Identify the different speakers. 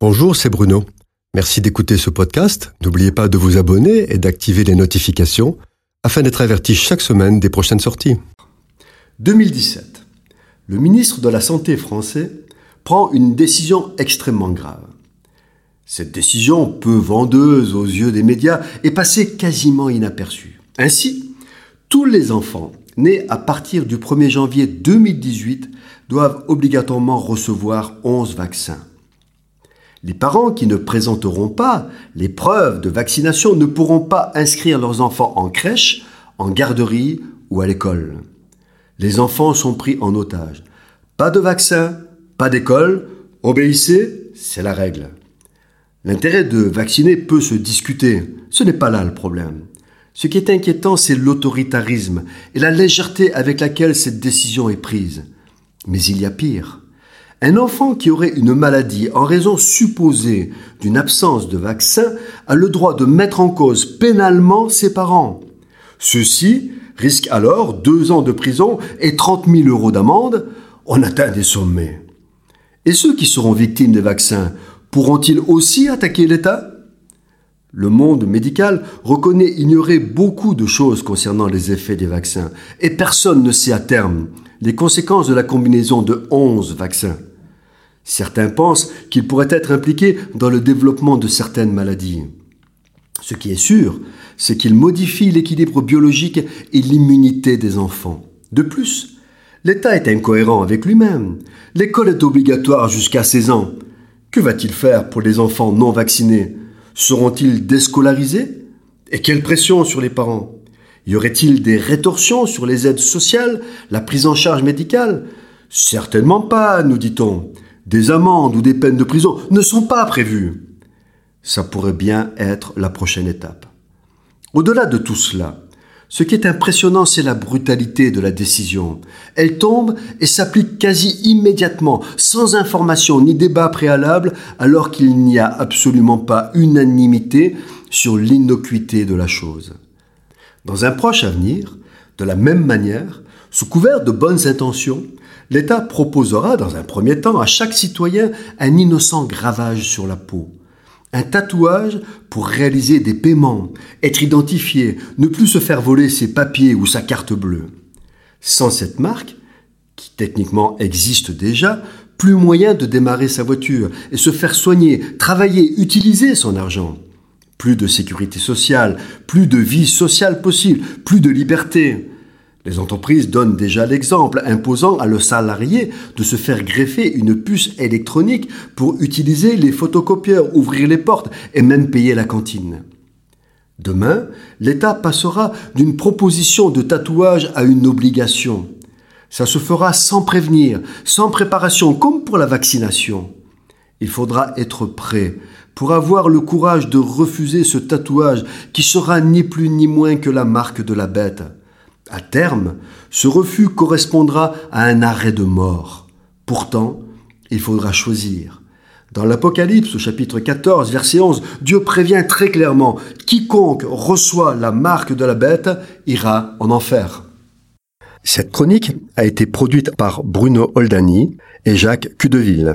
Speaker 1: Bonjour, c'est Bruno. Merci d'écouter ce podcast. N'oubliez pas de vous abonner et d'activer les notifications afin d'être averti chaque semaine des prochaines sorties.
Speaker 2: 2017. Le ministre de la Santé français prend une décision extrêmement grave. Cette décision, peu vendeuse aux yeux des médias, est passée quasiment inaperçue. Ainsi, tous les enfants nés à partir du 1er janvier 2018 doivent obligatoirement recevoir 11 vaccins. Les parents qui ne présenteront pas les preuves de vaccination ne pourront pas inscrire leurs enfants en crèche, en garderie ou à l'école. Les enfants sont pris en otage. Pas de vaccin, pas d'école, obéissez, c'est la règle. L'intérêt de vacciner peut se discuter, ce n'est pas là le problème. Ce qui est inquiétant, c'est l'autoritarisme et la légèreté avec laquelle cette décision est prise. Mais il y a pire. Un enfant qui aurait une maladie en raison supposée d'une absence de vaccin a le droit de mettre en cause pénalement ses parents. Ceux-ci risquent alors deux ans de prison et 30 000 euros d'amende. On atteint des sommets. Et ceux qui seront victimes des vaccins pourront-ils aussi attaquer l'État? Le monde médical reconnaît ignorer beaucoup de choses concernant les effets des vaccins et personne ne sait à terme les conséquences de la combinaison de 11 vaccins. Certains pensent qu'il pourrait être impliqué dans le développement de certaines maladies. Ce qui est sûr, c'est qu'il modifie l'équilibre biologique et l'immunité des enfants. De plus, l'État est incohérent avec lui-même. L'école est obligatoire jusqu'à 16 ans. Que va-t-il faire pour les enfants non vaccinés? Seront-ils déscolarisés? Et quelle pression sur les parents? Y aurait-il des rétorsions sur les aides sociales, la prise en charge médicale? Certainement pas, nous dit-on des amendes ou des peines de prison ne sont pas prévues. Ça pourrait bien être la prochaine étape. Au-delà de tout cela, ce qui est impressionnant, c'est la brutalité de la décision. Elle tombe et s'applique quasi immédiatement, sans information ni débat préalable, alors qu'il n'y a absolument pas unanimité sur l'innocuité de la chose. Dans un proche avenir, de la même manière, sous couvert de bonnes intentions, l'État proposera dans un premier temps à chaque citoyen un innocent gravage sur la peau. Un tatouage pour réaliser des paiements, être identifié, ne plus se faire voler ses papiers ou sa carte bleue. Sans cette marque, qui techniquement existe déjà, plus moyen de démarrer sa voiture et se faire soigner, travailler, utiliser son argent. Plus de sécurité sociale, plus de vie sociale possible, plus de liberté. Les entreprises donnent déjà l'exemple, imposant à le salarié de se faire greffer une puce électronique pour utiliser les photocopieurs, ouvrir les portes et même payer la cantine. Demain, l'État passera d'une proposition de tatouage à une obligation. Ça se fera sans prévenir, sans préparation, comme pour la vaccination. Il faudra être prêt pour avoir le courage de refuser ce tatouage qui sera ni plus ni moins que la marque de la bête. À terme, ce refus correspondra à un arrêt de mort. Pourtant, il faudra choisir. Dans l'Apocalypse, au chapitre 14, verset 11, Dieu prévient très clairement, quiconque reçoit la marque de la bête ira en enfer.
Speaker 1: Cette chronique a été produite par Bruno Oldani et Jacques Cudeville.